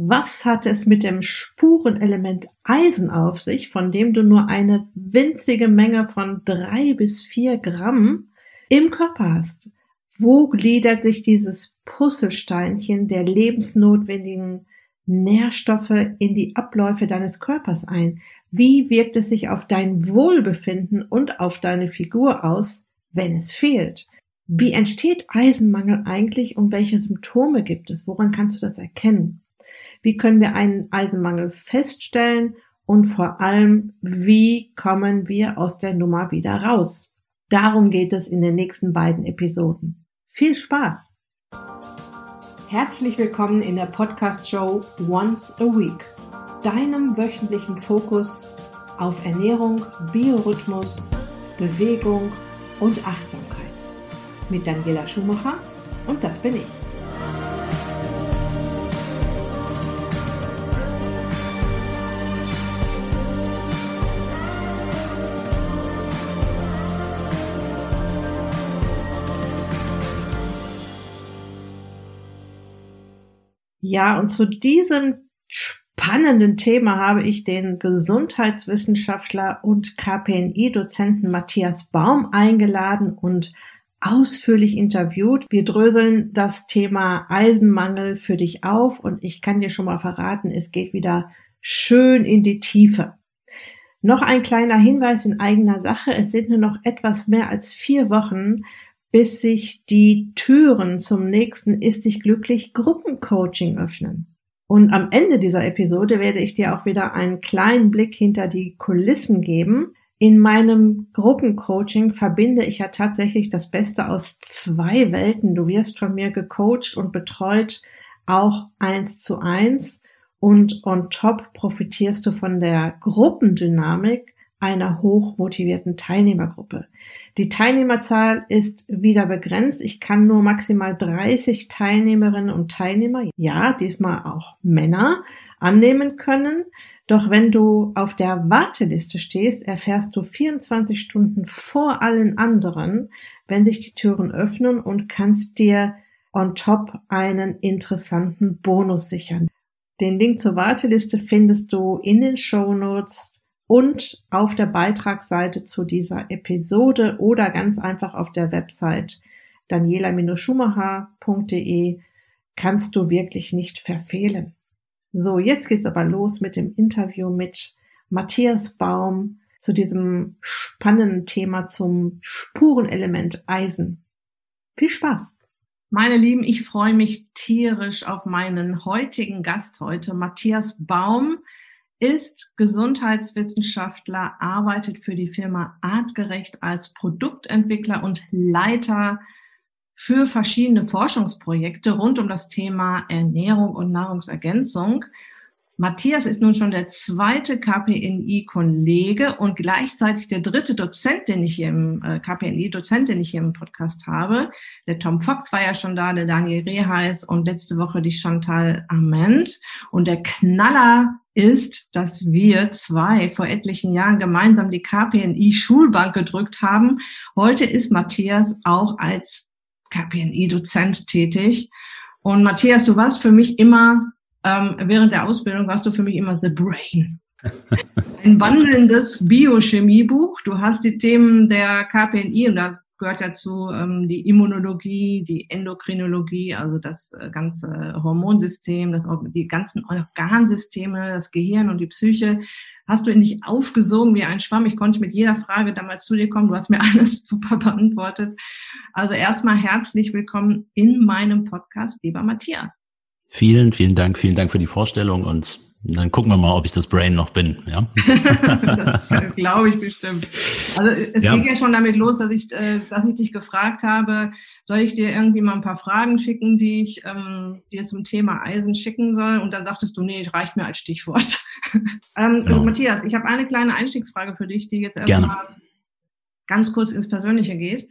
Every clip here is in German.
Was hat es mit dem Spurenelement Eisen auf sich, von dem du nur eine winzige Menge von drei bis vier Gramm im Körper hast? Wo gliedert sich dieses Puzzlesteinchen der lebensnotwendigen Nährstoffe in die Abläufe deines Körpers ein? Wie wirkt es sich auf dein Wohlbefinden und auf deine Figur aus, wenn es fehlt? Wie entsteht Eisenmangel eigentlich und welche Symptome gibt es? Woran kannst du das erkennen? Wie können wir einen Eisenmangel feststellen? Und vor allem, wie kommen wir aus der Nummer wieder raus? Darum geht es in den nächsten beiden Episoden. Viel Spaß! Herzlich willkommen in der Podcast-Show Once a Week, deinem wöchentlichen Fokus auf Ernährung, Biorhythmus, Bewegung und Achtsamkeit. Mit Daniela Schumacher und das bin ich. Ja, und zu diesem spannenden Thema habe ich den Gesundheitswissenschaftler und KPNI-Dozenten Matthias Baum eingeladen und ausführlich interviewt. Wir dröseln das Thema Eisenmangel für dich auf und ich kann dir schon mal verraten, es geht wieder schön in die Tiefe. Noch ein kleiner Hinweis in eigener Sache. Es sind nur noch etwas mehr als vier Wochen bis sich die Türen zum nächsten Ist dich glücklich Gruppencoaching öffnen. Und am Ende dieser Episode werde ich dir auch wieder einen kleinen Blick hinter die Kulissen geben. In meinem Gruppencoaching verbinde ich ja tatsächlich das Beste aus zwei Welten. Du wirst von mir gecoacht und betreut auch eins zu eins und on top profitierst du von der Gruppendynamik einer hochmotivierten Teilnehmergruppe. Die Teilnehmerzahl ist wieder begrenzt. Ich kann nur maximal 30 Teilnehmerinnen und Teilnehmer, ja, diesmal auch Männer, annehmen können. Doch wenn du auf der Warteliste stehst, erfährst du 24 Stunden vor allen anderen, wenn sich die Türen öffnen und kannst dir on top einen interessanten Bonus sichern. Den Link zur Warteliste findest du in den Show Notes und auf der Beitragsseite zu dieser Episode oder ganz einfach auf der Website daniela-schumacher.de kannst du wirklich nicht verfehlen. So, jetzt geht's aber los mit dem Interview mit Matthias Baum zu diesem spannenden Thema zum Spurenelement Eisen. Viel Spaß! Meine Lieben, ich freue mich tierisch auf meinen heutigen Gast heute, Matthias Baum ist Gesundheitswissenschaftler, arbeitet für die Firma Artgerecht als Produktentwickler und Leiter für verschiedene Forschungsprojekte rund um das Thema Ernährung und Nahrungsergänzung. Matthias ist nun schon der zweite KPNI-Kollege und gleichzeitig der dritte Dozent, den ich hier im äh, KPNI-Dozent, den ich hier im Podcast habe. Der Tom Fox war ja schon da, der Daniel Reheis und letzte Woche die Chantal Ament. Und der Knaller ist, dass wir zwei vor etlichen Jahren gemeinsam die KPNI-Schulbank gedrückt haben. Heute ist Matthias auch als KPNI-Dozent tätig. Und Matthias, du warst für mich immer ähm, während der Ausbildung warst du für mich immer The Brain. Ein wandelndes Biochemiebuch. Du hast die Themen der KPNI und da gehört dazu ähm, die Immunologie, die Endokrinologie, also das äh, ganze Hormonsystem, das, die ganzen Organsysteme, das Gehirn und die Psyche. Hast du in dich aufgesogen wie ein Schwamm. Ich konnte mit jeder Frage damals zu dir kommen. Du hast mir alles super beantwortet. Also erstmal herzlich willkommen in meinem Podcast, lieber Matthias. Vielen, vielen Dank, vielen Dank für die Vorstellung und dann gucken wir mal, ob ich das Brain noch bin. Ja, glaube ich bestimmt. Also es ja. ging ja schon damit los, dass ich, äh, dass ich dich gefragt habe, soll ich dir irgendwie mal ein paar Fragen schicken, die ich ähm, dir zum Thema Eisen schicken soll? Und dann sagtest du, nee, reicht mir als Stichwort. ähm, genau. Matthias, ich habe eine kleine Einstiegsfrage für dich, die jetzt erstmal ganz kurz ins Persönliche geht.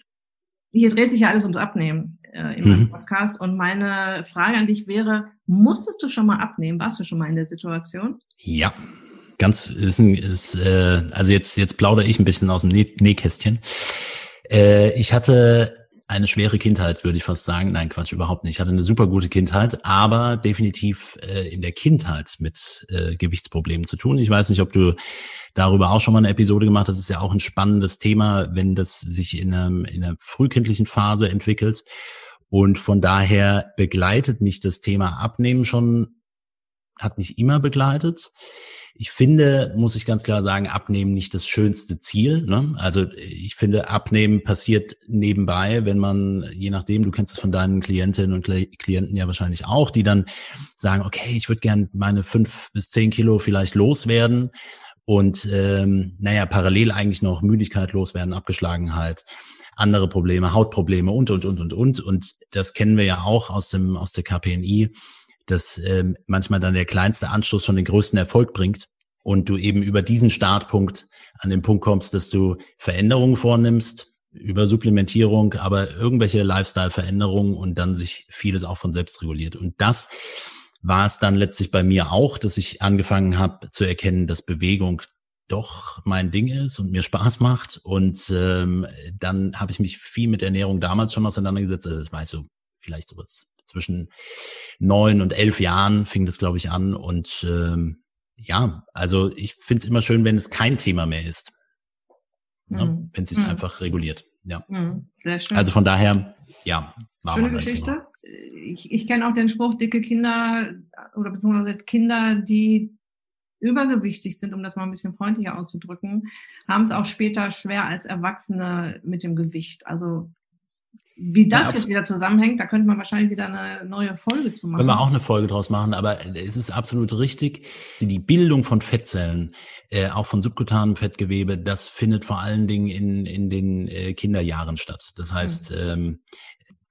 Hier dreht sich ja alles ums Abnehmen äh, in meinem mhm. Podcast. Und meine Frage an dich wäre, musstest du schon mal abnehmen? Warst du schon mal in der Situation? Ja. Ganz ist, ist äh, also jetzt jetzt plaudere ich ein bisschen aus dem Näh Nähkästchen. Äh, ich hatte eine schwere Kindheit, würde ich fast sagen. Nein, Quatsch, überhaupt nicht. Ich hatte eine super gute Kindheit, aber definitiv äh, in der Kindheit mit äh, Gewichtsproblemen zu tun. Ich weiß nicht, ob du darüber auch schon mal eine Episode gemacht hast. Das ist ja auch ein spannendes Thema, wenn das sich in, einem, in einer frühkindlichen Phase entwickelt. Und von daher begleitet mich das Thema Abnehmen schon, hat mich immer begleitet. Ich finde, muss ich ganz klar sagen, Abnehmen nicht das schönste Ziel. Ne? Also ich finde, Abnehmen passiert nebenbei, wenn man, je nachdem, du kennst es von deinen Klientinnen und Klienten ja wahrscheinlich auch, die dann sagen, okay, ich würde gern meine fünf bis zehn Kilo vielleicht loswerden und ähm, naja, parallel eigentlich noch Müdigkeit loswerden, Abgeschlagenheit andere Probleme, Hautprobleme und, und, und, und, und. Und das kennen wir ja auch aus dem, aus der KPNI dass ähm, manchmal dann der kleinste Anstoß schon den größten Erfolg bringt und du eben über diesen Startpunkt an den Punkt kommst, dass du Veränderungen vornimmst, über Supplementierung, aber irgendwelche Lifestyle-Veränderungen und dann sich vieles auch von selbst reguliert. Und das war es dann letztlich bei mir auch, dass ich angefangen habe zu erkennen, dass Bewegung doch mein Ding ist und mir Spaß macht. Und ähm, dann habe ich mich viel mit Ernährung damals schon auseinandergesetzt. Also das war so vielleicht sowas zwischen neun und elf Jahren fing das, glaube ich, an. Und ähm, ja, also ich finde es immer schön, wenn es kein Thema mehr ist. Ne? Mhm. Wenn es sich mhm. einfach reguliert. Ja. Mhm. Sehr schön. Also von daher, ja, war Schöne Geschichte. Ich, ich kenne auch den Spruch, dicke Kinder oder beziehungsweise Kinder, die übergewichtig sind, um das mal ein bisschen freundlicher auszudrücken, haben es auch später schwer als Erwachsene mit dem Gewicht. Also wie das ja, jetzt wieder zusammenhängt, da könnte man wahrscheinlich wieder eine neue Folge zu machen. Können wir auch eine Folge draus machen, aber es ist absolut richtig. Die Bildung von Fettzellen, äh, auch von subkutanem Fettgewebe, das findet vor allen Dingen in, in den äh, Kinderjahren statt. Das heißt, mhm. ähm,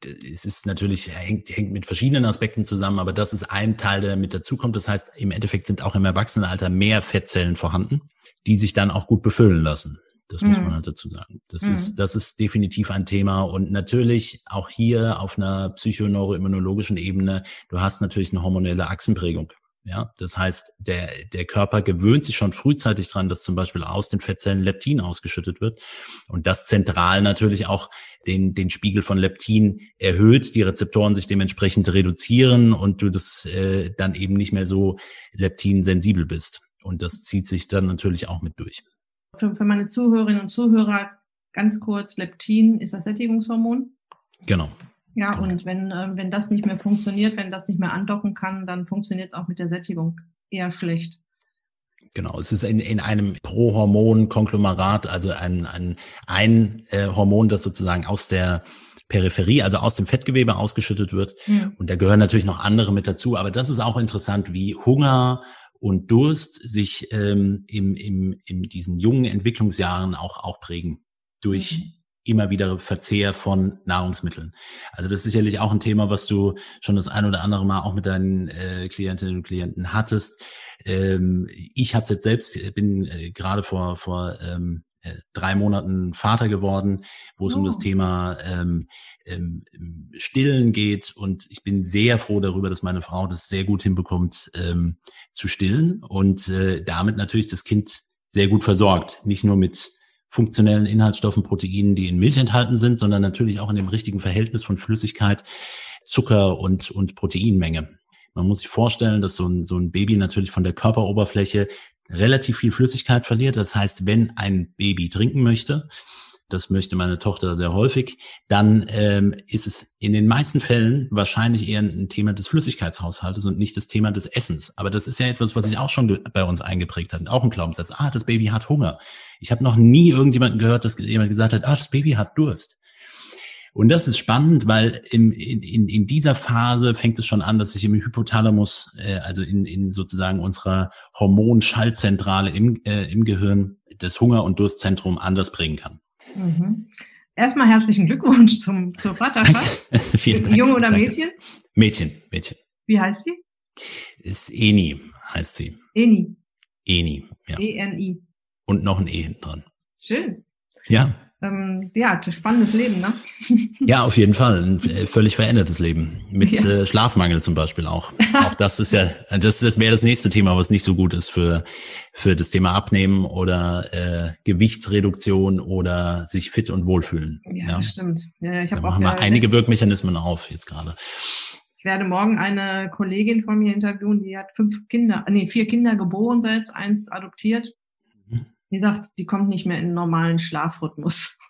es ist natürlich, hängt, hängt mit verschiedenen Aspekten zusammen, aber das ist ein Teil, der mit dazukommt. Das heißt, im Endeffekt sind auch im Erwachsenenalter mehr Fettzellen vorhanden, die sich dann auch gut befüllen lassen. Das mhm. muss man halt dazu sagen. Das mhm. ist, das ist definitiv ein Thema. Und natürlich auch hier auf einer psychoneuroimmunologischen Ebene, du hast natürlich eine hormonelle Achsenprägung. Ja, das heißt, der, der Körper gewöhnt sich schon frühzeitig dran, dass zum Beispiel aus den Fettzellen Leptin ausgeschüttet wird. Und das zentral natürlich auch den, den Spiegel von Leptin erhöht, die Rezeptoren sich dementsprechend reduzieren und du das äh, dann eben nicht mehr so leptinsensibel bist. Und das zieht sich dann natürlich auch mit durch. Für, für meine Zuhörerinnen und Zuhörer ganz kurz, Leptin ist das Sättigungshormon. Genau. Ja, genau. und wenn, äh, wenn das nicht mehr funktioniert, wenn das nicht mehr andocken kann, dann funktioniert es auch mit der Sättigung eher schlecht. Genau, es ist in, in einem Prohormon-Konglomerat, also ein, ein, ein äh, Hormon, das sozusagen aus der Peripherie, also aus dem Fettgewebe ausgeschüttet wird. Mhm. Und da gehören natürlich noch andere mit dazu. Aber das ist auch interessant, wie Hunger und Durst sich ähm, im, im, in diesen jungen Entwicklungsjahren auch, auch prägen durch mhm. immer wieder Verzehr von Nahrungsmitteln. Also das ist sicherlich auch ein Thema, was du schon das ein oder andere Mal auch mit deinen äh, Klientinnen und Klienten hattest. Ähm, ich habe jetzt selbst, bin äh, gerade vor, vor ähm, äh, drei Monaten Vater geworden, wo es oh. um das oh. Thema ähm, ähm, Stillen geht. Und ich bin sehr froh darüber, dass meine Frau das sehr gut hinbekommt, ähm, zu stillen und äh, damit natürlich das Kind sehr gut versorgt. Nicht nur mit funktionellen Inhaltsstoffen, Proteinen, die in Milch enthalten sind, sondern natürlich auch in dem richtigen Verhältnis von Flüssigkeit, Zucker und, und Proteinmenge. Man muss sich vorstellen, dass so ein, so ein Baby natürlich von der Körperoberfläche relativ viel Flüssigkeit verliert. Das heißt, wenn ein Baby trinken möchte, das möchte meine Tochter sehr häufig, dann ähm, ist es in den meisten Fällen wahrscheinlich eher ein Thema des Flüssigkeitshaushaltes und nicht das Thema des Essens. Aber das ist ja etwas, was sich auch schon bei uns eingeprägt hat. Auch ein Glaubenssatz, ah, das Baby hat Hunger. Ich habe noch nie irgendjemanden gehört, dass jemand gesagt hat, ah, das Baby hat Durst. Und das ist spannend, weil im, in, in, in dieser Phase fängt es schon an, dass sich im Hypothalamus, äh, also in, in sozusagen unserer Hormonschaltzentrale im, äh, im Gehirn, das Hunger- und Durstzentrum anders bringen kann. Mhm. Erstmal herzlichen Glückwunsch zum, zur Vaterschaft. Vielen Dank. Junge oder Mädchen? Mädchen, Mädchen. Wie heißt sie? Ist Eni, heißt sie. Eni. Eni, ja. E-N-I. Und noch ein E hinten dran. Schön. Ja. Ähm, ja, spannendes Leben, ne? Ja, auf jeden Fall. Ein äh, völlig verändertes Leben. Mit ja. äh, Schlafmangel zum Beispiel auch. auch das ist ja, das, das wäre das nächste Thema, was nicht so gut ist für, für das Thema Abnehmen oder äh, Gewichtsreduktion oder sich fit und wohlfühlen. Ja, ja. das stimmt. Ja, ich hab da auch machen wir einige Wirkmechanismen auf jetzt gerade. Ich werde morgen eine Kollegin von mir interviewen, die hat fünf Kinder, nee, vier Kinder geboren selbst, eins adoptiert. Mhm. Die sagt, die kommt nicht mehr in einen normalen Schlafrhythmus.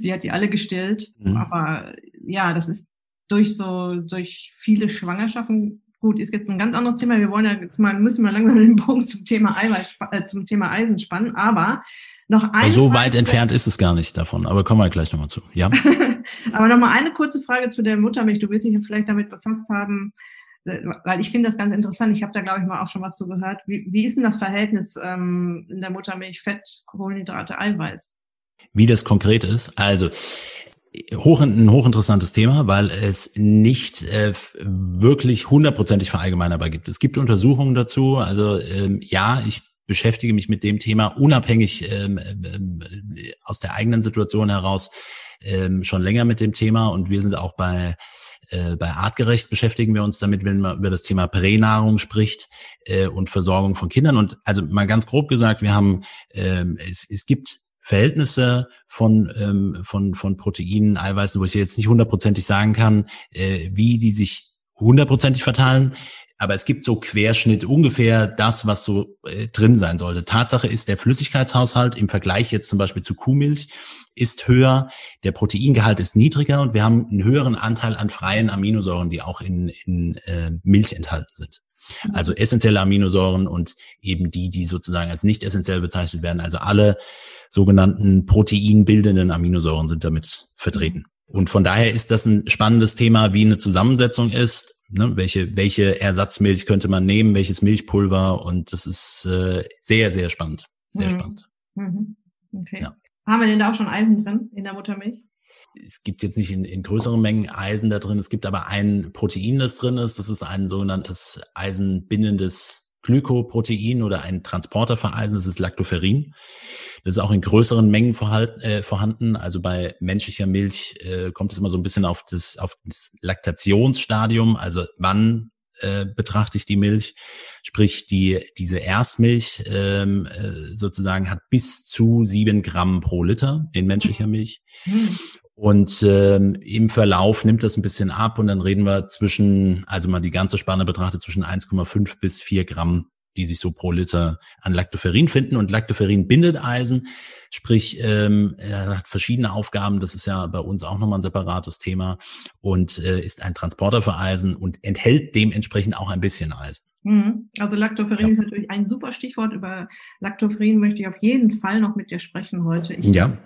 Die hat die alle gestillt. Mhm. Aber ja, das ist durch so, durch viele Schwangerschaften Gut, ist jetzt ein ganz anderes Thema. Wir wollen ja jetzt mal, müssen wir langsam den Punkt zum Thema Eiweiß, äh, zum Thema Eisen spannen. Aber noch eine. So weit entfernt ist es gar nicht davon. Aber kommen wir gleich nochmal zu. Ja. aber noch mal eine kurze Frage zu der Muttermilch. Du willst dich vielleicht damit befasst haben, weil ich finde das ganz interessant. Ich habe da, glaube ich, mal auch schon was zu gehört. Wie, wie ist denn das Verhältnis ähm, in der Muttermilch Fett, Kohlenhydrate, Eiweiß? Wie das konkret ist? Also, hoch, ein hochinteressantes Thema, weil es nicht äh, wirklich hundertprozentig verallgemeinerbar gibt. Es gibt Untersuchungen dazu. Also ähm, ja, ich beschäftige mich mit dem Thema unabhängig ähm, ähm, aus der eigenen Situation heraus ähm, schon länger mit dem Thema und wir sind auch bei äh, bei Artgerecht beschäftigen wir uns damit, wenn man über das Thema Pränahrung spricht äh, und Versorgung von Kindern. Und also mal ganz grob gesagt, wir haben ähm, es, es gibt Verhältnisse von, ähm, von, von Proteinen, Eiweißen, wo ich jetzt nicht hundertprozentig sagen kann, äh, wie die sich hundertprozentig verteilen. Aber es gibt so Querschnitt ungefähr das, was so äh, drin sein sollte. Tatsache ist, der Flüssigkeitshaushalt im Vergleich jetzt zum Beispiel zu Kuhmilch ist höher, der Proteingehalt ist niedriger und wir haben einen höheren Anteil an freien Aminosäuren, die auch in, in äh, Milch enthalten sind. Also essentielle Aminosäuren und eben die, die sozusagen als nicht essentiell bezeichnet werden. Also alle sogenannten proteinbildenden Aminosäuren sind damit vertreten. Und von daher ist das ein spannendes Thema, wie eine Zusammensetzung ist. Ne? Welche, welche Ersatzmilch könnte man nehmen, welches Milchpulver und das ist äh, sehr, sehr spannend. Sehr mhm. spannend. Mhm. Okay. Ja. Haben wir denn da auch schon Eisen drin in der Muttermilch? Es gibt jetzt nicht in, in größeren Mengen Eisen da drin. Es gibt aber ein Protein, das drin ist. Das ist ein sogenanntes eisenbindendes Glykoprotein oder ein Transporter für Eisen, das ist Lactoferrin. Das ist auch in größeren Mengen äh, vorhanden. Also bei menschlicher Milch äh, kommt es immer so ein bisschen auf das, auf das Laktationsstadium. Also wann äh, betrachte ich die Milch? Sprich, die, diese Erstmilch ähm, äh, sozusagen hat bis zu sieben Gramm pro Liter in menschlicher Milch. Und ähm, im Verlauf nimmt das ein bisschen ab und dann reden wir zwischen, also mal die ganze Spanne betrachtet, zwischen 1,5 bis 4 Gramm, die sich so pro Liter an Lactoferrin finden. Und Lactoferrin bindet Eisen, sprich, ähm, er hat verschiedene Aufgaben. Das ist ja bei uns auch nochmal ein separates Thema und äh, ist ein Transporter für Eisen und enthält dementsprechend auch ein bisschen Eisen. Mhm. Also Lactoferrin ja. ist natürlich ein super Stichwort. Über Lactoferrin möchte ich auf jeden Fall noch mit dir sprechen heute. Ich ja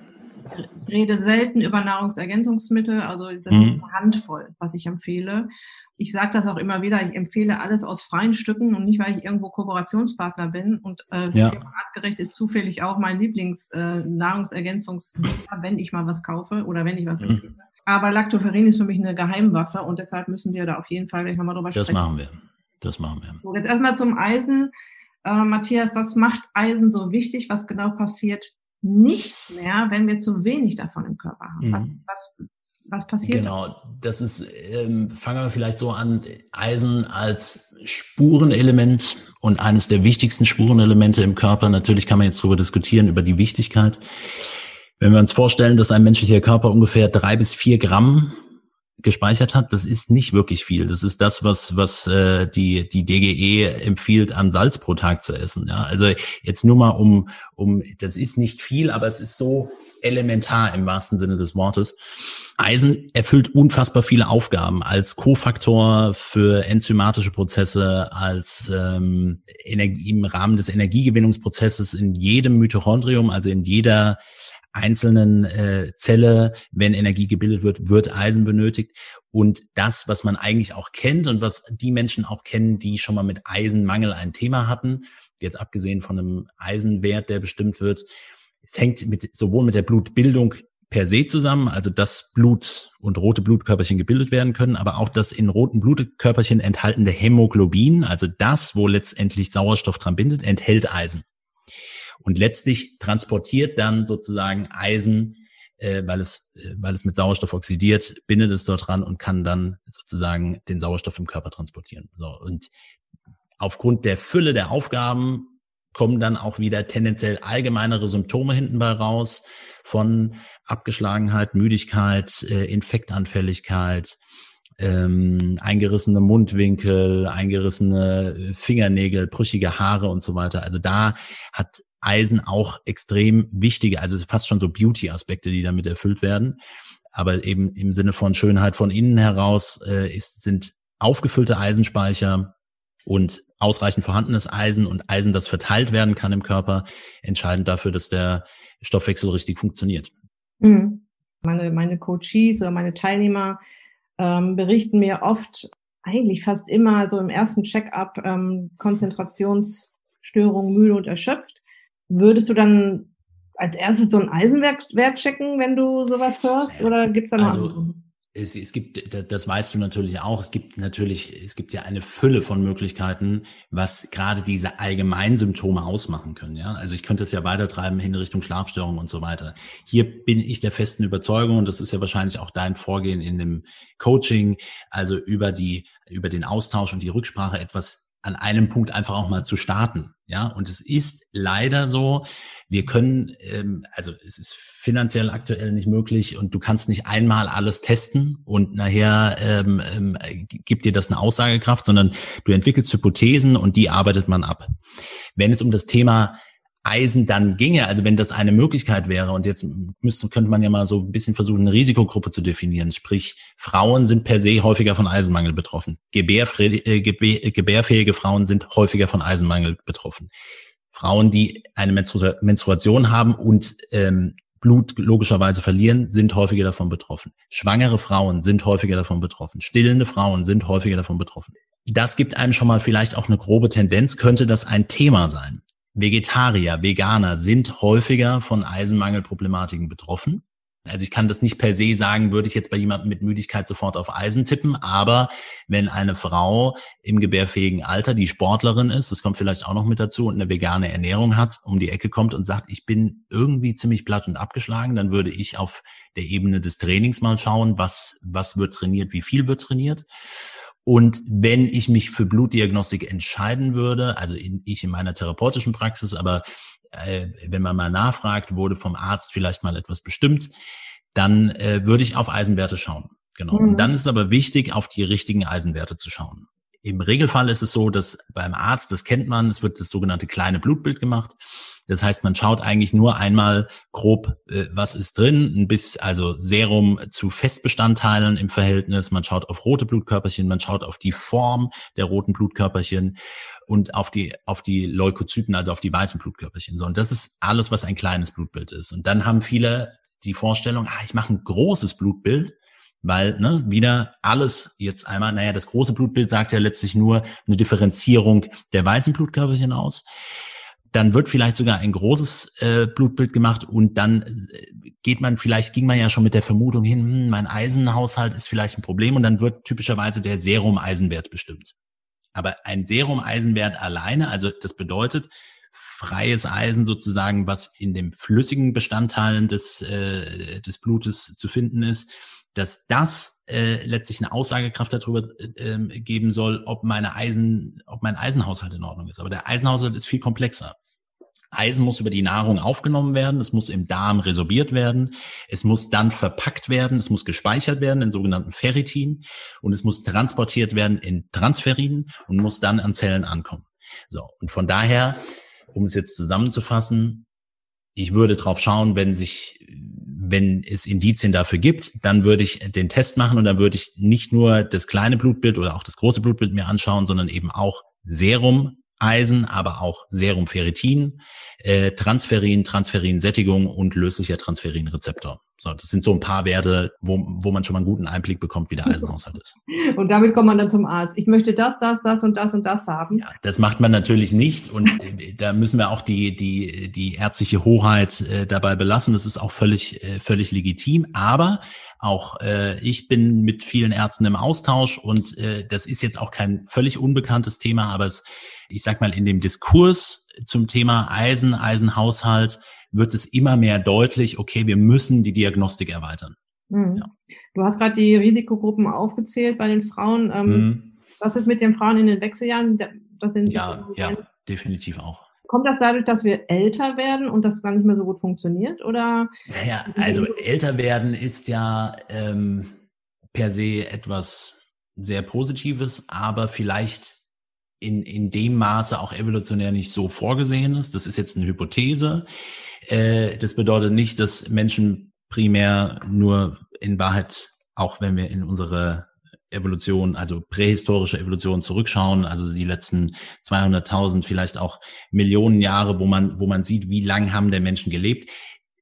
rede selten über Nahrungsergänzungsmittel, also das mhm. ist eine Handvoll, was ich empfehle. Ich sage das auch immer wieder, ich empfehle alles aus freien Stücken und nicht, weil ich irgendwo Kooperationspartner bin. Und äh, ja. artgerecht ist zufällig auch mein Lieblings-Nahrungsergänzungsmittel, äh, wenn ich mal was kaufe oder wenn ich was mhm. empfehle. Aber Lactoferrin ist für mich eine Geheimwaffe und deshalb müssen wir da auf jeden Fall gleich nochmal drüber das sprechen. Das machen wir. Das machen wir. So, jetzt erstmal zum Eisen. Äh, Matthias, was macht Eisen so wichtig? Was genau passiert nicht mehr, wenn wir zu wenig davon im Körper haben. Mhm. Was, was, was passiert? Genau, das ist, ähm, fangen wir vielleicht so an, Eisen als Spurenelement und eines der wichtigsten Spurenelemente im Körper. Natürlich kann man jetzt darüber diskutieren, über die Wichtigkeit. Wenn wir uns vorstellen, dass ein menschlicher Körper ungefähr drei bis vier Gramm gespeichert hat, das ist nicht wirklich viel. Das ist das, was was äh, die die DGE empfiehlt, an Salz pro Tag zu essen. Ja, also jetzt nur mal um um, das ist nicht viel, aber es ist so elementar im wahrsten Sinne des Wortes. Eisen erfüllt unfassbar viele Aufgaben als Kofaktor für enzymatische Prozesse, als ähm, Energie, im Rahmen des Energiegewinnungsprozesses in jedem Mitochondrium, also in jeder einzelnen äh, Zelle, wenn Energie gebildet wird, wird Eisen benötigt. Und das, was man eigentlich auch kennt und was die Menschen auch kennen, die schon mal mit Eisenmangel ein Thema hatten, jetzt abgesehen von einem Eisenwert, der bestimmt wird, es hängt mit, sowohl mit der Blutbildung per se zusammen, also dass Blut und rote Blutkörperchen gebildet werden können, aber auch das in roten Blutkörperchen enthaltene Hämoglobin, also das, wo letztendlich Sauerstoff dran bindet, enthält Eisen. Und letztlich transportiert dann sozusagen Eisen äh, weil es, äh, weil es mit Sauerstoff oxidiert, bindet es dort dran und kann dann sozusagen den Sauerstoff im Körper transportieren. So, und aufgrund der Fülle der Aufgaben kommen dann auch wieder tendenziell allgemeinere Symptome hinten bei raus von Abgeschlagenheit, Müdigkeit, äh, Infektanfälligkeit, ähm, eingerissene Mundwinkel, eingerissene Fingernägel, brüchige Haare und so weiter. Also da hat Eisen auch extrem wichtige, also fast schon so Beauty-Aspekte, die damit erfüllt werden. Aber eben im Sinne von Schönheit von innen heraus äh, ist, sind aufgefüllte Eisenspeicher und ausreichend vorhandenes Eisen und Eisen, das verteilt werden kann im Körper, entscheidend dafür, dass der Stoffwechsel richtig funktioniert. Mhm. Meine, meine Coaches oder meine Teilnehmer ähm, berichten mir oft, eigentlich fast immer so im ersten Check-up ähm, Konzentrationsstörung, müde und erschöpft. Würdest du dann als erstes so einen Eisenwert checken, wenn du sowas hörst? Oder gibt's da noch also, andere? es, es gibt, das weißt du natürlich auch, es gibt natürlich, es gibt ja eine Fülle von Möglichkeiten, was gerade diese Allgemeinsymptome ausmachen können. Ja, also ich könnte es ja weitertreiben hin Richtung Schlafstörungen und so weiter. Hier bin ich der festen Überzeugung, und das ist ja wahrscheinlich auch dein Vorgehen in dem Coaching, also über die, über den Austausch und die Rücksprache etwas an einem Punkt einfach auch mal zu starten. Ja, und es ist leider so, wir können, ähm, also es ist finanziell aktuell nicht möglich und du kannst nicht einmal alles testen und nachher ähm, ähm, gibt dir das eine Aussagekraft, sondern du entwickelst Hypothesen und die arbeitet man ab. Wenn es um das Thema Eisen dann ginge, also wenn das eine Möglichkeit wäre, und jetzt müsste, könnte man ja mal so ein bisschen versuchen, eine Risikogruppe zu definieren. Sprich, Frauen sind per se häufiger von Eisenmangel betroffen. Gebärfähige, äh, gebärfähige Frauen sind häufiger von Eisenmangel betroffen. Frauen, die eine Menstruation haben und ähm, Blut logischerweise verlieren, sind häufiger davon betroffen. Schwangere Frauen sind häufiger davon betroffen. Stillende Frauen sind häufiger davon betroffen. Das gibt einem schon mal vielleicht auch eine grobe Tendenz, könnte das ein Thema sein. Vegetarier, Veganer sind häufiger von Eisenmangelproblematiken betroffen. Also ich kann das nicht per se sagen, würde ich jetzt bei jemandem mit Müdigkeit sofort auf Eisen tippen, aber wenn eine Frau im gebärfähigen Alter, die Sportlerin ist, das kommt vielleicht auch noch mit dazu und eine vegane Ernährung hat, um die Ecke kommt und sagt, ich bin irgendwie ziemlich platt und abgeschlagen, dann würde ich auf der Ebene des Trainings mal schauen, was, was wird trainiert, wie viel wird trainiert. Und wenn ich mich für Blutdiagnostik entscheiden würde, also in, ich in meiner therapeutischen Praxis, aber äh, wenn man mal nachfragt, wurde vom Arzt vielleicht mal etwas bestimmt, dann äh, würde ich auf Eisenwerte schauen. Genau. Mhm. Und dann ist es aber wichtig, auf die richtigen Eisenwerte zu schauen. Im Regelfall ist es so, dass beim Arzt, das kennt man, es wird das sogenannte kleine Blutbild gemacht. Das heißt, man schaut eigentlich nur einmal grob, äh, was ist drin, ein bisschen, also Serum zu Festbestandteilen im Verhältnis. Man schaut auf rote Blutkörperchen, man schaut auf die Form der roten Blutkörperchen und auf die, auf die Leukozyten, also auf die weißen Blutkörperchen. So, und das ist alles, was ein kleines Blutbild ist. Und dann haben viele die Vorstellung, ah, ich mache ein großes Blutbild weil ne, wieder alles jetzt einmal, naja, das große Blutbild sagt ja letztlich nur eine Differenzierung der weißen Blutkörperchen aus. Dann wird vielleicht sogar ein großes äh, Blutbild gemacht und dann äh, geht man, vielleicht ging man ja schon mit der Vermutung hin, hm, mein Eisenhaushalt ist vielleicht ein Problem und dann wird typischerweise der Serum-Eisenwert bestimmt. Aber ein Serum-Eisenwert alleine, also das bedeutet, freies Eisen sozusagen, was in den flüssigen Bestandteilen des, äh, des Blutes zu finden ist, dass das äh, letztlich eine Aussagekraft darüber äh, ähm, geben soll, ob meine Eisen, ob mein Eisenhaushalt in Ordnung ist. Aber der Eisenhaushalt ist viel komplexer. Eisen muss über die Nahrung aufgenommen werden, es muss im Darm resorbiert werden, es muss dann verpackt werden, es muss gespeichert werden in sogenannten Ferritin und es muss transportiert werden in Transferin und muss dann an Zellen ankommen. So, und von daher, um es jetzt zusammenzufassen, ich würde drauf schauen, wenn sich wenn es Indizien dafür gibt, dann würde ich den Test machen und dann würde ich nicht nur das kleine Blutbild oder auch das große Blutbild mir anschauen, sondern eben auch Serum, Eisen, aber auch Serum Ferritin, äh, Transferin, Transferinsättigung und löslicher Transferinrezeptor. So, das sind so ein paar Werte, wo, wo man schon mal einen guten Einblick bekommt, wie der Eisenhaushalt ist. Und damit kommt man dann zum Arzt. Ich möchte das, das, das und das und das haben. Ja, das macht man natürlich nicht und äh, da müssen wir auch die die die ärztliche Hoheit äh, dabei belassen. Das ist auch völlig äh, völlig legitim. Aber auch äh, ich bin mit vielen Ärzten im Austausch und äh, das ist jetzt auch kein völlig unbekanntes Thema, aber es ich sag mal, in dem Diskurs zum Thema Eisen, Eisenhaushalt wird es immer mehr deutlich, okay, wir müssen die Diagnostik erweitern. Mhm. Ja. Du hast gerade die Risikogruppen aufgezählt bei den Frauen. Ähm, mhm. Was ist mit den Frauen in den Wechseljahren? Das sind ja, ja, definitiv auch. Kommt das dadurch, dass wir älter werden und das gar nicht mehr so gut funktioniert? Oder? Naja, also älter werden ist ja ähm, per se etwas sehr Positives, aber vielleicht in, in dem Maße auch evolutionär nicht so vorgesehen ist. Das ist jetzt eine Hypothese. Äh, das bedeutet nicht, dass Menschen primär nur in Wahrheit, auch wenn wir in unsere Evolution, also prähistorische Evolution zurückschauen, also die letzten 200.000, vielleicht auch Millionen Jahre, wo man, wo man sieht, wie lang haben der Menschen gelebt.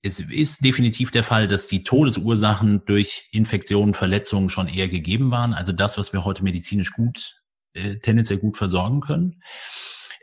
Es ist definitiv der Fall, dass die Todesursachen durch Infektionen, Verletzungen schon eher gegeben waren. Also das, was wir heute medizinisch gut äh, tendenziell gut versorgen können.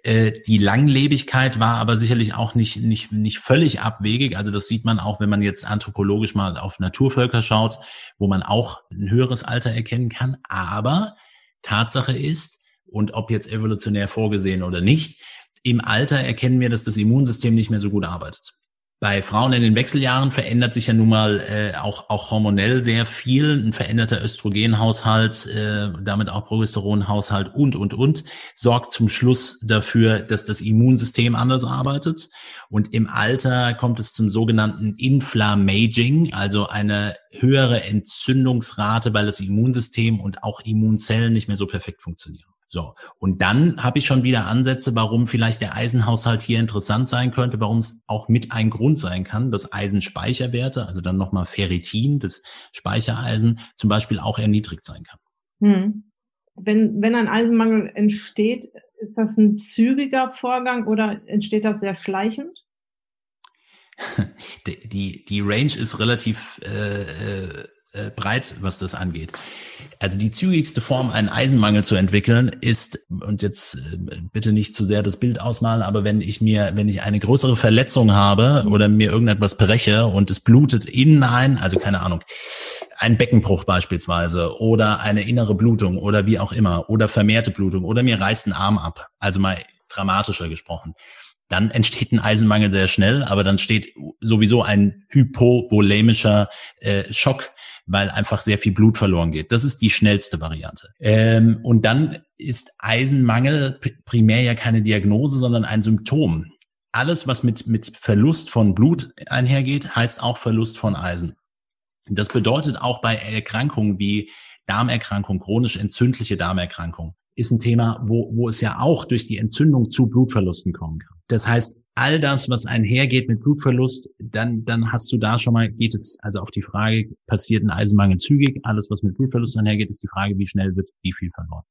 Äh, die Langlebigkeit war aber sicherlich auch nicht, nicht, nicht völlig abwegig. Also das sieht man auch, wenn man jetzt anthropologisch mal auf Naturvölker schaut, wo man auch ein höheres Alter erkennen kann. Aber Tatsache ist, und ob jetzt evolutionär vorgesehen oder nicht, im Alter erkennen wir, dass das Immunsystem nicht mehr so gut arbeitet bei Frauen in den Wechseljahren verändert sich ja nun mal äh, auch, auch hormonell sehr viel. Ein veränderter Östrogenhaushalt, äh, damit auch Progesteronhaushalt und, und, und, sorgt zum Schluss dafür, dass das Immunsystem anders arbeitet. Und im Alter kommt es zum sogenannten Inflammaging, also eine höhere Entzündungsrate, weil das Immunsystem und auch Immunzellen nicht mehr so perfekt funktionieren. So, und dann habe ich schon wieder Ansätze, warum vielleicht der Eisenhaushalt hier interessant sein könnte, warum es auch mit ein Grund sein kann, dass Eisenspeicherwerte, also dann nochmal Ferritin, das Speichereisen, zum Beispiel auch erniedrigt sein kann. Hm. Wenn, wenn ein Eisenmangel entsteht, ist das ein zügiger Vorgang oder entsteht das sehr schleichend? Die, die, die Range ist relativ äh, äh äh, breit, was das angeht. Also die zügigste Form, einen Eisenmangel zu entwickeln, ist, und jetzt äh, bitte nicht zu sehr das Bild ausmalen, aber wenn ich mir, wenn ich eine größere Verletzung habe mhm. oder mir irgendetwas breche und es blutet innen ein, also keine Ahnung, ein Beckenbruch beispielsweise oder eine innere Blutung oder wie auch immer oder vermehrte Blutung oder mir reißt ein Arm ab, also mal dramatischer gesprochen dann entsteht ein Eisenmangel sehr schnell, aber dann steht sowieso ein hypovolemischer äh, Schock weil einfach sehr viel Blut verloren geht. Das ist die schnellste Variante. Ähm, und dann ist Eisenmangel primär ja keine Diagnose, sondern ein Symptom. Alles, was mit, mit Verlust von Blut einhergeht, heißt auch Verlust von Eisen. Das bedeutet auch bei Erkrankungen wie Darmerkrankung, chronisch entzündliche Darmerkrankung, ist ein Thema, wo, wo es ja auch durch die Entzündung zu Blutverlusten kommen kann. Das heißt, all das, was einhergeht mit Blutverlust, dann, dann hast du da schon mal, geht es also auf die Frage, passiert ein Eisenmangel zügig? Alles, was mit Blutverlust einhergeht, ist die Frage, wie schnell wird wie viel verloren.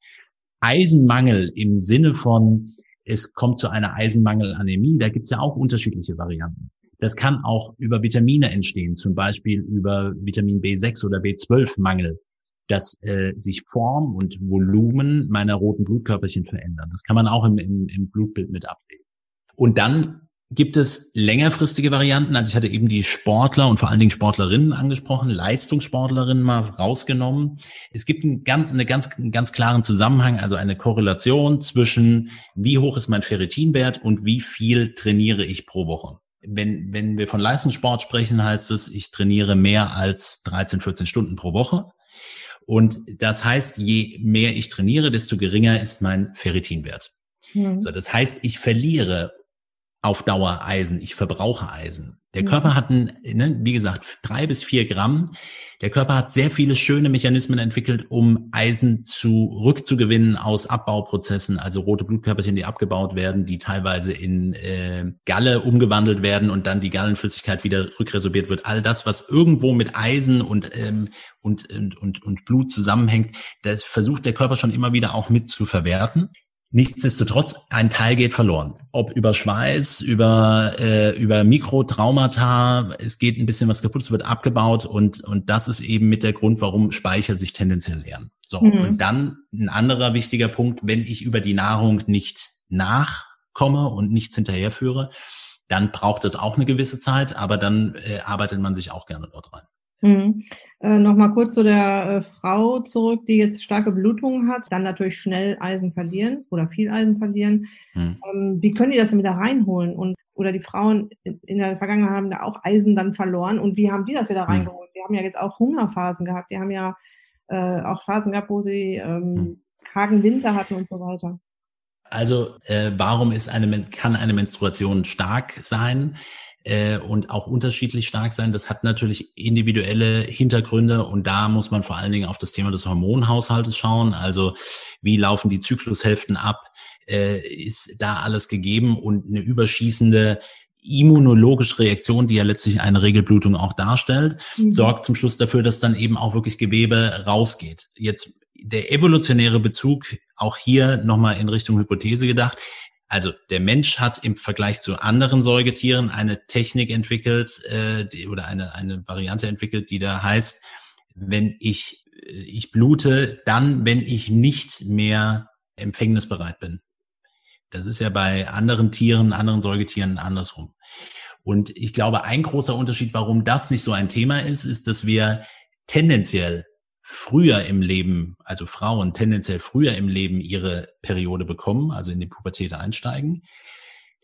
Eisenmangel im Sinne von, es kommt zu einer Eisenmangelanämie, da gibt es ja auch unterschiedliche Varianten. Das kann auch über Vitamine entstehen, zum Beispiel über Vitamin B6 oder B12-Mangel dass äh, sich Form und Volumen meiner roten Blutkörperchen verändern. Das kann man auch im, im, im Blutbild mit ablesen. Und dann gibt es längerfristige Varianten. Also ich hatte eben die Sportler und vor allen Dingen Sportlerinnen angesprochen, Leistungssportlerinnen mal rausgenommen. Es gibt einen ganz, eine ganz, einen ganz klaren Zusammenhang, also eine Korrelation zwischen wie hoch ist mein Ferritinwert und wie viel trainiere ich pro Woche. Wenn, wenn wir von Leistungssport sprechen, heißt es, ich trainiere mehr als 13, 14 Stunden pro Woche. Und das heißt, je mehr ich trainiere, desto geringer ist mein Ferritinwert. Mhm. So, das heißt, ich verliere auf Dauer Eisen, ich verbrauche Eisen. Der mhm. Körper hat, ein, ne, wie gesagt, drei bis vier Gramm. Der Körper hat sehr viele schöne Mechanismen entwickelt, um Eisen zurückzugewinnen aus Abbauprozessen, also rote Blutkörperchen, die abgebaut werden, die teilweise in äh, Galle umgewandelt werden und dann die Gallenflüssigkeit wieder rückresorbiert wird. All das, was irgendwo mit Eisen und, ähm, und, und, und, und Blut zusammenhängt, das versucht der Körper schon immer wieder auch mit zu verwerten. Nichtsdestotrotz, ein Teil geht verloren. Ob über Schweiß, über, äh, über Mikrotraumata, es geht ein bisschen was kaputt, es wird abgebaut und, und das ist eben mit der Grund, warum Speicher sich tendenziell leeren. So, mhm. und dann ein anderer wichtiger Punkt, wenn ich über die Nahrung nicht nachkomme und nichts hinterherführe, dann braucht es auch eine gewisse Zeit, aber dann äh, arbeitet man sich auch gerne dort rein. Mhm. Äh, Nochmal kurz zu der äh, Frau zurück, die jetzt starke Blutungen hat, dann natürlich schnell Eisen verlieren oder viel Eisen verlieren. Mhm. Ähm, wie können die das denn wieder reinholen? Und oder die Frauen in der Vergangenheit haben da auch Eisen dann verloren und wie haben die das wieder mhm. reingeholt? Die haben ja jetzt auch Hungerphasen gehabt, die haben ja äh, auch Phasen gehabt, wo sie ähm, mhm. kargen Winter hatten und so weiter. Also äh, warum ist eine kann eine Menstruation stark sein? Äh, und auch unterschiedlich stark sein. Das hat natürlich individuelle Hintergründe und da muss man vor allen Dingen auf das Thema des Hormonhaushaltes schauen. Also wie laufen die Zyklushälften ab? Äh, ist da alles gegeben und eine überschießende immunologische Reaktion, die ja letztlich eine Regelblutung auch darstellt, mhm. sorgt zum Schluss dafür, dass dann eben auch wirklich Gewebe rausgeht. Jetzt der evolutionäre Bezug, auch hier nochmal in Richtung Hypothese gedacht, also der Mensch hat im Vergleich zu anderen Säugetieren eine Technik entwickelt äh, die, oder eine, eine Variante entwickelt, die da heißt, wenn ich, äh, ich blute, dann, wenn ich nicht mehr empfängnisbereit bin. Das ist ja bei anderen Tieren, anderen Säugetieren andersrum. Und ich glaube, ein großer Unterschied, warum das nicht so ein Thema ist, ist, dass wir tendenziell früher im Leben, also Frauen tendenziell früher im Leben ihre Periode bekommen, also in die Pubertät einsteigen,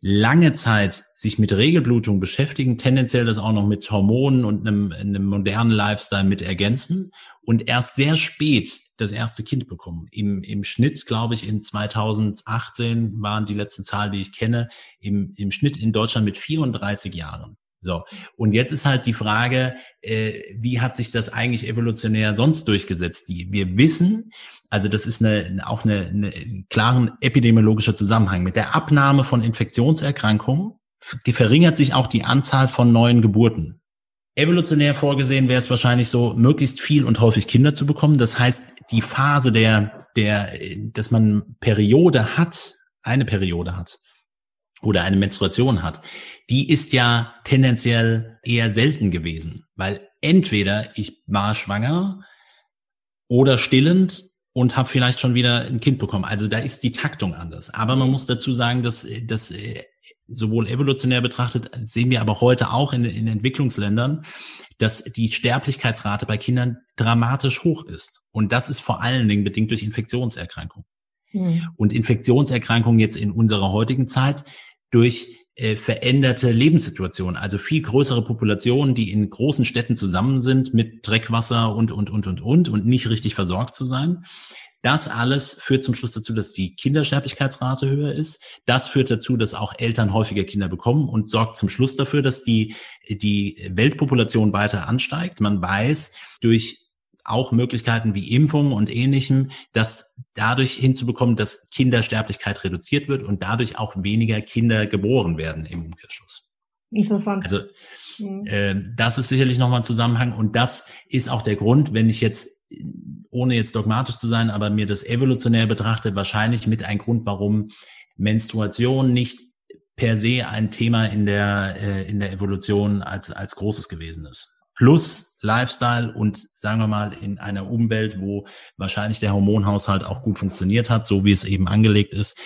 lange Zeit sich mit Regelblutung beschäftigen, tendenziell das auch noch mit Hormonen und einem, einem modernen Lifestyle mit ergänzen und erst sehr spät das erste Kind bekommen. Im, im Schnitt, glaube ich, in 2018 waren die letzten Zahlen, die ich kenne, im, im Schnitt in Deutschland mit 34 Jahren. So, und jetzt ist halt die Frage, äh, wie hat sich das eigentlich evolutionär sonst durchgesetzt? Die, wir wissen, also das ist eine, auch eine, eine klaren epidemiologischer Zusammenhang. Mit der Abnahme von Infektionserkrankungen verringert sich auch die Anzahl von neuen Geburten. Evolutionär vorgesehen wäre es wahrscheinlich so, möglichst viel und häufig Kinder zu bekommen. Das heißt, die Phase der, der, dass man Periode hat, eine Periode hat, oder eine Menstruation hat, die ist ja tendenziell eher selten gewesen, weil entweder ich war schwanger oder stillend und habe vielleicht schon wieder ein Kind bekommen. Also da ist die Taktung anders. Aber man muss dazu sagen, dass, dass äh, sowohl evolutionär betrachtet, sehen wir aber heute auch in, in Entwicklungsländern, dass die Sterblichkeitsrate bei Kindern dramatisch hoch ist. Und das ist vor allen Dingen bedingt durch Infektionserkrankungen. Mhm. Und Infektionserkrankungen jetzt in unserer heutigen Zeit durch äh, veränderte Lebenssituationen, also viel größere Populationen, die in großen Städten zusammen sind mit Dreckwasser und, und, und, und, und, und nicht richtig versorgt zu sein. Das alles führt zum Schluss dazu, dass die Kindersterblichkeitsrate höher ist. Das führt dazu, dass auch Eltern häufiger Kinder bekommen und sorgt zum Schluss dafür, dass die, die Weltpopulation weiter ansteigt. Man weiß durch auch Möglichkeiten wie Impfungen und ähnlichem, das dadurch hinzubekommen, dass Kindersterblichkeit reduziert wird und dadurch auch weniger Kinder geboren werden im Umkehrschluss. Interessant. Also mhm. äh, das ist sicherlich nochmal ein Zusammenhang und das ist auch der Grund, wenn ich jetzt, ohne jetzt dogmatisch zu sein, aber mir das evolutionär betrachte, wahrscheinlich mit ein Grund, warum Menstruation nicht per se ein Thema in der, äh, in der Evolution als, als großes gewesen ist plus Lifestyle und sagen wir mal in einer Umwelt, wo wahrscheinlich der Hormonhaushalt auch gut funktioniert hat, so wie es eben angelegt ist,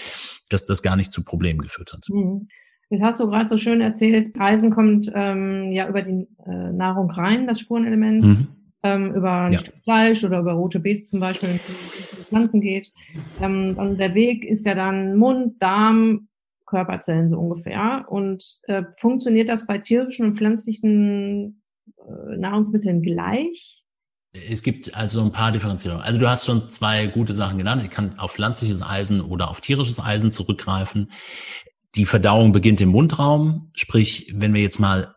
dass das gar nicht zu Problemen geführt hat. Mhm. Jetzt hast du gerade so schön erzählt, Eisen kommt ähm, ja über die äh, Nahrung rein, das Spurenelement, mhm. ähm, über ein ja. Stück Fleisch oder über rote Beete zum Beispiel, wenn es um Pflanzen geht. Ähm, und der Weg ist ja dann Mund, Darm, Körperzellen so ungefähr. Und äh, funktioniert das bei tierischen und pflanzlichen Nahrungsmitteln gleich? Es gibt also ein paar Differenzierungen. Also du hast schon zwei gute Sachen genannt. Ich kann auf pflanzliches Eisen oder auf tierisches Eisen zurückgreifen. Die Verdauung beginnt im Mundraum. Sprich, wenn wir jetzt mal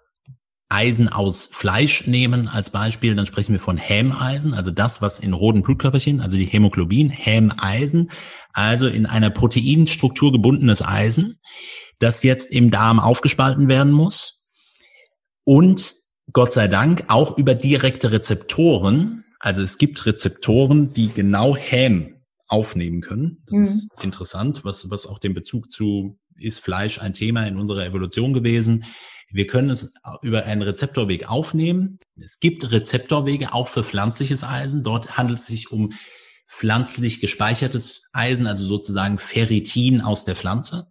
Eisen aus Fleisch nehmen als Beispiel, dann sprechen wir von Hämeisen, also das, was in roten Blutkörperchen, also die Hämoglobin, Hämeisen, also in einer Proteinstruktur gebundenes Eisen, das jetzt im Darm aufgespalten werden muss und Gott sei Dank auch über direkte Rezeptoren. Also es gibt Rezeptoren, die genau Häm aufnehmen können. Das mhm. ist interessant, was, was auch den Bezug zu, ist Fleisch ein Thema in unserer Evolution gewesen. Wir können es über einen Rezeptorweg aufnehmen. Es gibt Rezeptorwege auch für pflanzliches Eisen. Dort handelt es sich um pflanzlich gespeichertes Eisen, also sozusagen Ferritin aus der Pflanze.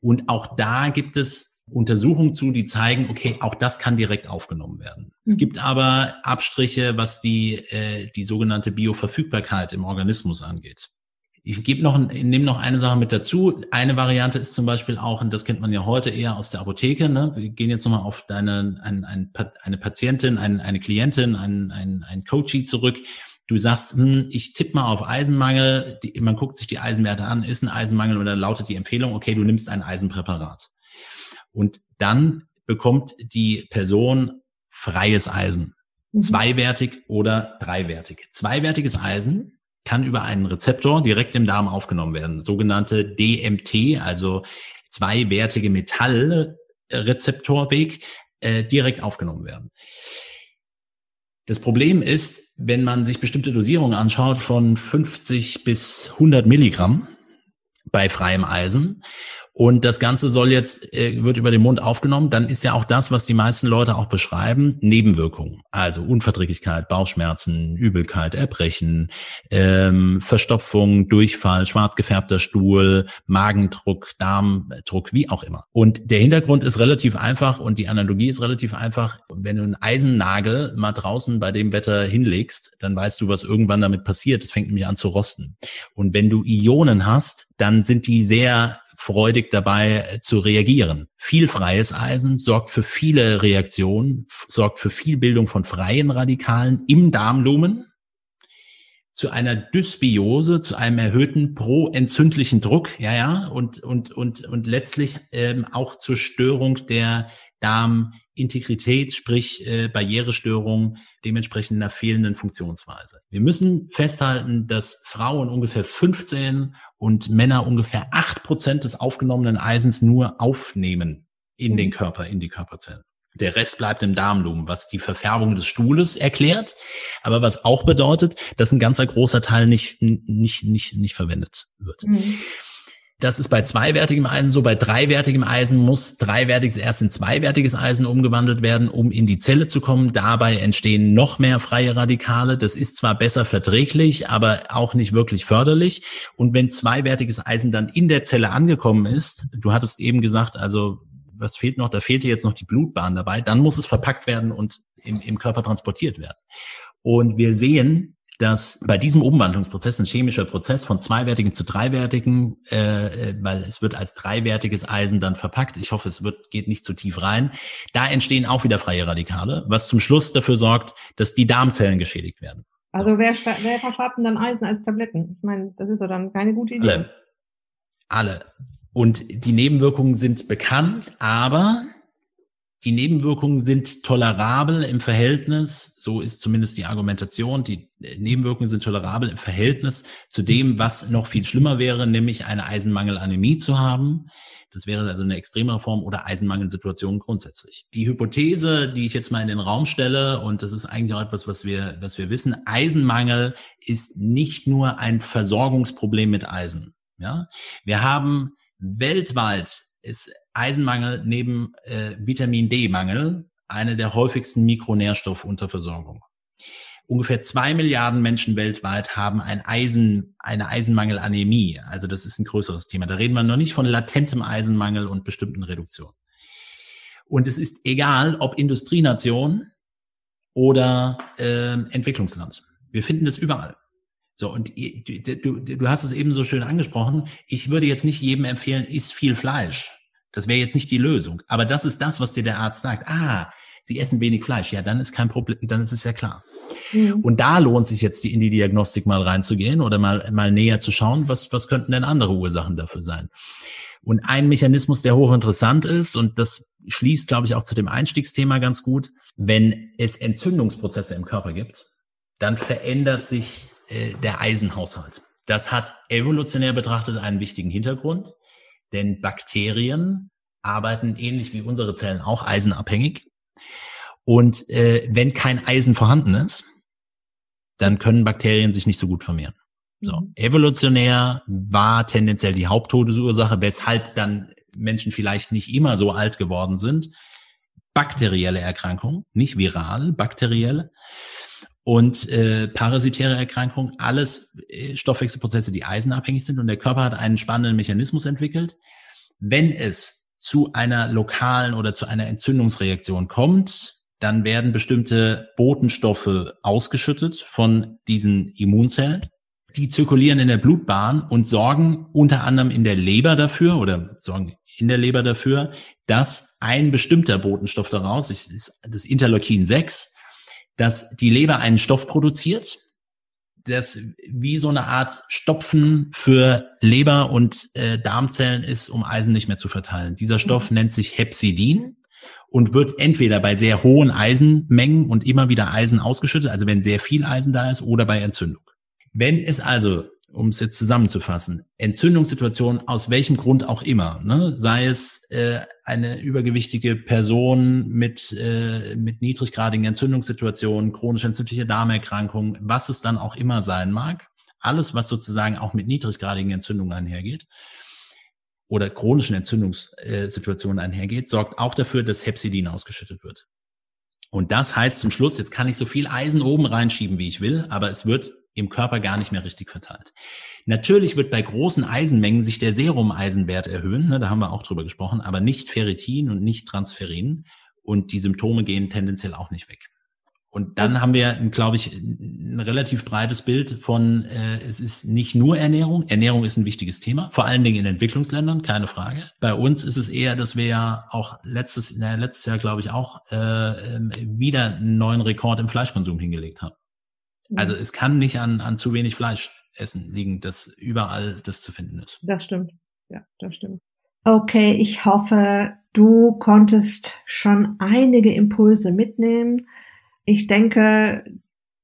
Und auch da gibt es Untersuchungen zu, die zeigen, okay, auch das kann direkt aufgenommen werden. Mhm. Es gibt aber Abstriche, was die, äh, die sogenannte Bioverfügbarkeit im Organismus angeht. Ich gebe noch, nehme noch eine Sache mit dazu. Eine Variante ist zum Beispiel auch, und das kennt man ja heute eher aus der Apotheke. Ne? Wir gehen jetzt nochmal auf deine, ein, ein, eine Patientin, ein, eine Klientin, ein, ein, ein Coachie zurück. Du sagst, hm, ich tippe mal auf Eisenmangel. Die, man guckt sich die Eisenwerte an, ist ein Eisenmangel und dann lautet die Empfehlung, okay, du nimmst ein Eisenpräparat. Und dann bekommt die Person freies Eisen. Mhm. Zweiwertig oder dreiwertig. Zweiwertiges Eisen kann über einen Rezeptor direkt im Darm aufgenommen werden, sogenannte DMT, also zweiwertige Metallrezeptorweg, äh, direkt aufgenommen werden. Das Problem ist, wenn man sich bestimmte Dosierungen anschaut von 50 bis 100 Milligramm bei freiem Eisen und das Ganze soll jetzt, äh, wird über den Mund aufgenommen, dann ist ja auch das, was die meisten Leute auch beschreiben, Nebenwirkungen. Also Unverträglichkeit, Bauchschmerzen, Übelkeit, Erbrechen, ähm, Verstopfung, Durchfall, schwarz gefärbter Stuhl, Magendruck, Darmdruck, wie auch immer. Und der Hintergrund ist relativ einfach und die Analogie ist relativ einfach. Wenn du einen Eisennagel mal draußen bei dem Wetter hinlegst, dann weißt du, was irgendwann damit passiert. Es fängt nämlich an zu rosten. Und wenn du Ionen hast, dann sind die sehr freudig dabei äh, zu reagieren. Viel freies Eisen sorgt für viele Reaktionen, sorgt für viel Bildung von freien Radikalen im Darmlumen, zu einer Dysbiose, zu einem erhöhten proentzündlichen Druck, ja, ja, und, und, und, und letztlich ähm, auch zur Störung der Darmintegrität, sprich äh, Barrierestörung, dementsprechend einer fehlenden Funktionsweise. Wir müssen festhalten, dass Frauen ungefähr 15 und Männer ungefähr acht Prozent des aufgenommenen Eisens nur aufnehmen in den mhm. Körper, in die Körperzellen. Der Rest bleibt im Darmlumen, was die Verfärbung des Stuhles erklärt, aber was auch bedeutet, dass ein ganzer großer Teil nicht, nicht, nicht, nicht verwendet wird. Mhm. Das ist bei zweiwertigem Eisen so. Bei dreiwertigem Eisen muss dreiwertiges erst in zweiwertiges Eisen umgewandelt werden, um in die Zelle zu kommen. Dabei entstehen noch mehr freie Radikale. Das ist zwar besser verträglich, aber auch nicht wirklich förderlich. Und wenn zweiwertiges Eisen dann in der Zelle angekommen ist, du hattest eben gesagt, also was fehlt noch? Da fehlte jetzt noch die Blutbahn dabei. Dann muss es verpackt werden und im, im Körper transportiert werden. Und wir sehen, dass bei diesem Umwandlungsprozess, ein chemischer Prozess von zweiwertigen zu dreiwertigen, äh, äh, weil es wird als dreiwertiges Eisen dann verpackt, ich hoffe, es wird, geht nicht zu tief rein, da entstehen auch wieder freie Radikale, was zum Schluss dafür sorgt, dass die Darmzellen geschädigt werden. Also wer, wer verschreibt denn dann Eisen als Tabletten? Ich meine, das ist doch dann keine gute Idee. Alle. Alle. Und die Nebenwirkungen sind bekannt, aber die Nebenwirkungen sind tolerabel im Verhältnis, so ist zumindest die Argumentation, die Nebenwirkungen sind tolerabel im Verhältnis zu dem, was noch viel schlimmer wäre, nämlich eine Eisenmangelanämie zu haben. Das wäre also eine extremere Form oder Eisenmangelsituation grundsätzlich. Die Hypothese, die ich jetzt mal in den Raum stelle, und das ist eigentlich auch etwas, was wir, was wir wissen, Eisenmangel ist nicht nur ein Versorgungsproblem mit Eisen. Ja, wir haben weltweit ist Eisenmangel neben äh, Vitamin D-Mangel eine der häufigsten Mikronährstoffunterversorgung. Ungefähr zwei Milliarden Menschen weltweit haben ein Eisen, eine Eisenmangelanämie. Also das ist ein größeres Thema. Da reden wir noch nicht von latentem Eisenmangel und bestimmten Reduktionen. Und es ist egal, ob Industrienation oder äh, Entwicklungsland. Wir finden es überall. So, und du, du, hast es eben so schön angesprochen. Ich würde jetzt nicht jedem empfehlen, isst viel Fleisch. Das wäre jetzt nicht die Lösung. Aber das ist das, was dir der Arzt sagt. Ah, Sie essen wenig Fleisch. Ja, dann ist kein Problem, dann ist es ja klar. Mhm. Und da lohnt sich jetzt die, in die Diagnostik mal reinzugehen oder mal, mal näher zu schauen, was, was könnten denn andere Ursachen dafür sein. Und ein Mechanismus, der hochinteressant ist, und das schließt, glaube ich, auch zu dem Einstiegsthema ganz gut, wenn es Entzündungsprozesse im Körper gibt, dann verändert sich äh, der Eisenhaushalt. Das hat evolutionär betrachtet einen wichtigen Hintergrund, denn Bakterien arbeiten ähnlich wie unsere Zellen auch eisenabhängig. Und äh, wenn kein Eisen vorhanden ist, dann können Bakterien sich nicht so gut vermehren. So, mhm. evolutionär war tendenziell die Haupttodesursache, weshalb dann Menschen vielleicht nicht immer so alt geworden sind. Bakterielle Erkrankung, nicht viral, bakterielle und äh, parasitäre Erkrankungen, alles äh, Stoffwechselprozesse, die eisenabhängig sind. Und der Körper hat einen spannenden Mechanismus entwickelt. Wenn es zu einer lokalen oder zu einer Entzündungsreaktion kommt, dann werden bestimmte Botenstoffe ausgeschüttet von diesen Immunzellen. Die zirkulieren in der Blutbahn und sorgen unter anderem in der Leber dafür oder sorgen in der Leber dafür, dass ein bestimmter Botenstoff daraus, das Interleukin 6, dass die Leber einen Stoff produziert, das wie so eine Art Stopfen für Leber und äh, Darmzellen ist, um Eisen nicht mehr zu verteilen. Dieser Stoff mhm. nennt sich Hepsidin und wird entweder bei sehr hohen Eisenmengen und immer wieder Eisen ausgeschüttet, also wenn sehr viel Eisen da ist, oder bei Entzündung. Wenn es also um es jetzt zusammenzufassen, Entzündungssituation aus welchem Grund auch immer, ne? sei es äh, eine übergewichtige Person mit, äh, mit niedriggradigen Entzündungssituationen, chronisch entzündliche Darmerkrankungen, was es dann auch immer sein mag, alles, was sozusagen auch mit niedriggradigen Entzündungen einhergeht oder chronischen Entzündungssituationen einhergeht, sorgt auch dafür, dass Hepsidin ausgeschüttet wird. Und das heißt zum Schluss, jetzt kann ich so viel Eisen oben reinschieben, wie ich will, aber es wird im Körper gar nicht mehr richtig verteilt. Natürlich wird bei großen Eisenmengen sich der Serumeisenwert erhöhen, ne, da haben wir auch drüber gesprochen, aber nicht Ferritin und nicht Transferin und die Symptome gehen tendenziell auch nicht weg. Und dann haben wir, glaube ich, ein relativ breites Bild von, äh, es ist nicht nur Ernährung. Ernährung ist ein wichtiges Thema, vor allen Dingen in Entwicklungsländern, keine Frage. Bei uns ist es eher, dass wir ja auch letztes, na, letztes Jahr, glaube ich, auch äh, ähm, wieder einen neuen Rekord im Fleischkonsum hingelegt haben. Also es kann nicht an, an zu wenig Fleisch essen liegen, dass überall das zu finden ist. Das stimmt. Ja, das stimmt. Okay, ich hoffe, du konntest schon einige Impulse mitnehmen. Ich denke,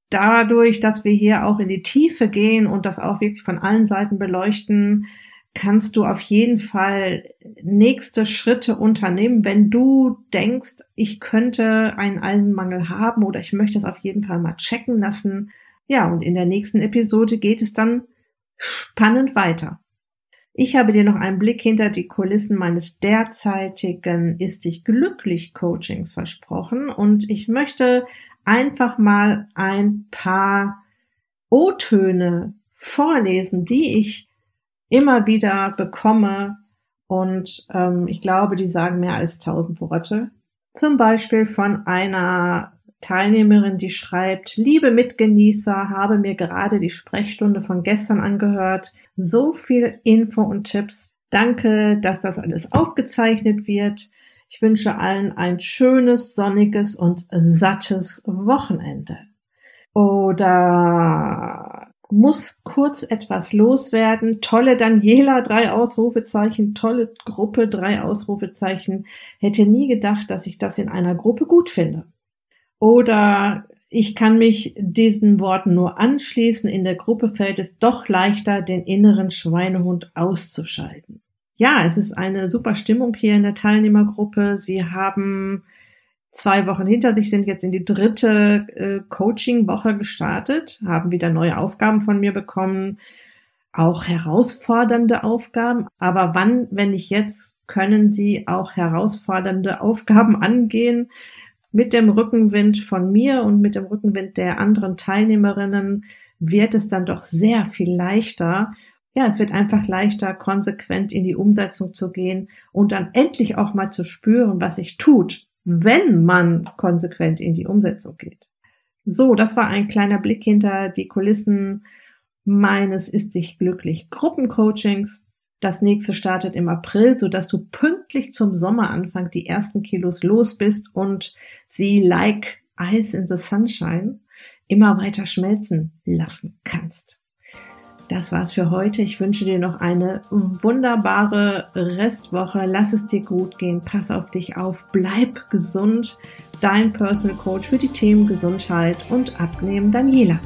dadurch, dass wir hier auch in die Tiefe gehen und das auch wirklich von allen Seiten beleuchten, kannst du auf jeden Fall nächste Schritte unternehmen, wenn du denkst, ich könnte einen Eisenmangel haben oder ich möchte es auf jeden Fall mal checken lassen. Ja, und in der nächsten Episode geht es dann spannend weiter. Ich habe dir noch einen Blick hinter die Kulissen meines derzeitigen Ist dich glücklich Coachings versprochen und ich möchte einfach mal ein paar O-Töne vorlesen, die ich immer wieder bekomme und ähm, ich glaube, die sagen mehr als tausend Worte. Zum Beispiel von einer Teilnehmerin, die schreibt, liebe Mitgenießer, habe mir gerade die Sprechstunde von gestern angehört. So viel Info und Tipps. Danke, dass das alles aufgezeichnet wird. Ich wünsche allen ein schönes, sonniges und sattes Wochenende. Oder muss kurz etwas loswerden. Tolle Daniela, drei Ausrufezeichen, tolle Gruppe, drei Ausrufezeichen. Hätte nie gedacht, dass ich das in einer Gruppe gut finde. Oder ich kann mich diesen Worten nur anschließen. In der Gruppe fällt es doch leichter, den inneren Schweinehund auszuschalten. Ja, es ist eine super Stimmung hier in der Teilnehmergruppe. Sie haben zwei Wochen hinter sich, sind jetzt in die dritte äh, Coaching-Woche gestartet, haben wieder neue Aufgaben von mir bekommen, auch herausfordernde Aufgaben. Aber wann, wenn nicht jetzt, können sie auch herausfordernde Aufgaben angehen? Mit dem Rückenwind von mir und mit dem Rückenwind der anderen Teilnehmerinnen wird es dann doch sehr viel leichter. Ja, es wird einfach leichter, konsequent in die Umsetzung zu gehen und dann endlich auch mal zu spüren, was sich tut, wenn man konsequent in die Umsetzung geht. So, das war ein kleiner Blick hinter die Kulissen meines Ist dich glücklich Gruppencoachings. Das nächste startet im April, so dass du pünktlich zum Sommeranfang die ersten Kilos los bist und sie like Ice in the Sunshine immer weiter schmelzen lassen kannst. Das war's für heute. Ich wünsche dir noch eine wunderbare Restwoche. Lass es dir gut gehen. Pass auf dich auf. Bleib gesund. Dein Personal Coach für die Themen Gesundheit und Abnehmen, Daniela.